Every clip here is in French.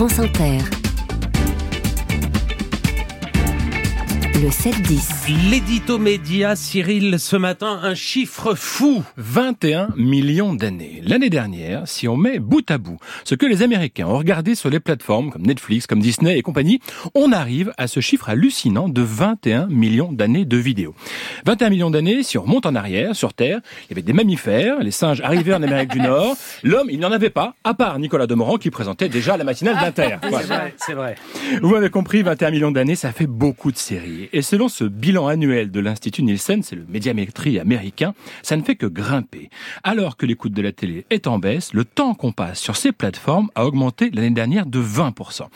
France Inter. Le 7-10. L'édito média, Cyril, ce matin, un chiffre fou. 21 millions d'années. L'année dernière, si on met bout à bout ce que les Américains ont regardé sur les plateformes comme Netflix, comme Disney et compagnie, on arrive à ce chiffre hallucinant de 21 millions d'années de vidéos. 21 millions d'années, si on remonte en arrière, sur Terre, il y avait des mammifères, les singes arrivaient en Amérique du Nord, l'homme, il n'en avait pas, à part Nicolas Demorand qui présentait déjà la matinale d'Inter. Ouais, c'est vrai. Vous avez compris, 21 millions d'années, ça fait beaucoup de séries. Et selon ce bilan annuel de l'Institut Nielsen, c'est le médiamétrie américain, ça ne fait que grimper. Alors que l'écoute de la télé est en baisse, le temps qu'on passe sur ces plateformes a augmenté l'année dernière de 20%.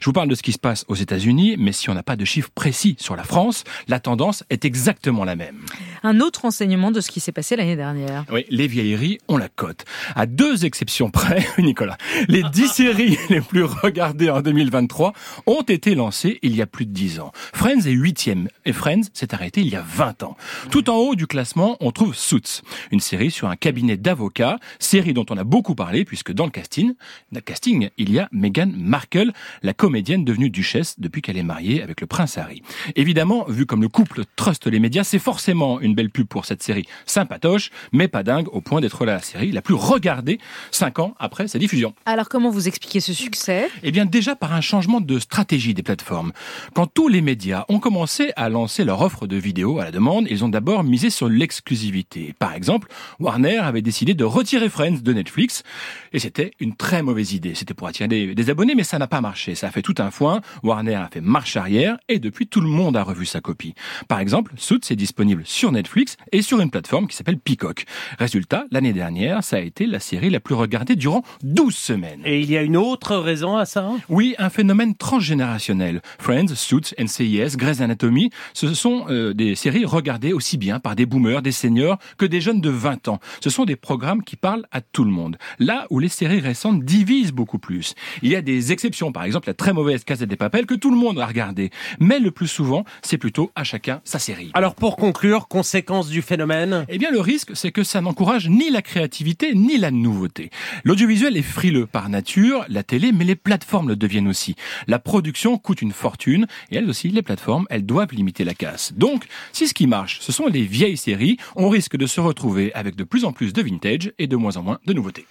Je vous parle de ce qui se passe aux États-Unis, mais si on n'a pas de chiffres précis sur la France, la tendance est exactement la même. Un autre enseignement de ce qui s'est passé l'année dernière. Oui, les vieilleries, on la cote. À deux exceptions près, Nicolas, les dix séries les plus regardées en 2023 ont été lancées il y a plus de dix ans. Friends est huitième et Friends s'est arrêté il y a 20 ans. Tout en haut du classement, on trouve Suits, une série sur un cabinet d'avocats, série dont on a beaucoup parlé puisque dans le casting, le casting, il y a Meghan Markle, la comédienne devenue duchesse depuis qu'elle est mariée avec le prince Harry. Évidemment, vu comme le couple trust les médias, c'est forcément une belle pub pour cette série sympatoche, mais pas dingue au point d'être la série la plus regardée cinq ans après sa diffusion. Alors comment vous expliquez ce succès? Eh bien déjà par un changement de stratégie des plateformes. Quand tous les médias ont commencé à lancer leur offre de vidéos à la demande, ils ont d'abord misé sur l'exclusivité. Par exemple, Warner avait décidé de retirer Friends de Netflix, et c'était une très mauvaise idée. C'était pour attirer des, des abonnés, mais ça n'a pas marché. Ça a fait tout un foin. Warner a fait marche arrière, et depuis tout le monde a revu sa copie. Par exemple, Suits est disponible sur Netflix et sur une plateforme qui s'appelle Peacock. Résultat, l'année dernière, ça a été la série la plus regardée durant 12 semaines. Et il y a une autre raison à ça Oui, un phénomène transgénérationnel. Friends, Suits, NCIS, Grey's Anatomy, ce sont euh, des séries regardées aussi bien par des boomers, des seniors, que des jeunes de 20 ans. Ce sont des programmes qui parlent à tout le monde. Là où les séries récentes divisent beaucoup plus. Il y a des exceptions, par exemple la très mauvaise Casa des Papel que tout le monde a regardé. Mais le plus souvent, c'est plutôt à chacun sa série. Alors pour conclure, Eh bien, le risque, c'est que ça n'encourage ni la créativité, ni la nouveauté. L'audiovisuel est frileux par nature, la télé, mais les plateformes le deviennent aussi. La production coûte une fortune, et elles aussi, les plateformes, elles doivent limiter la casse. Donc, si ce qui marche, ce sont les vieilles séries, on risque de se retrouver avec de plus en plus de vintage et de moins en moins de nouveautés.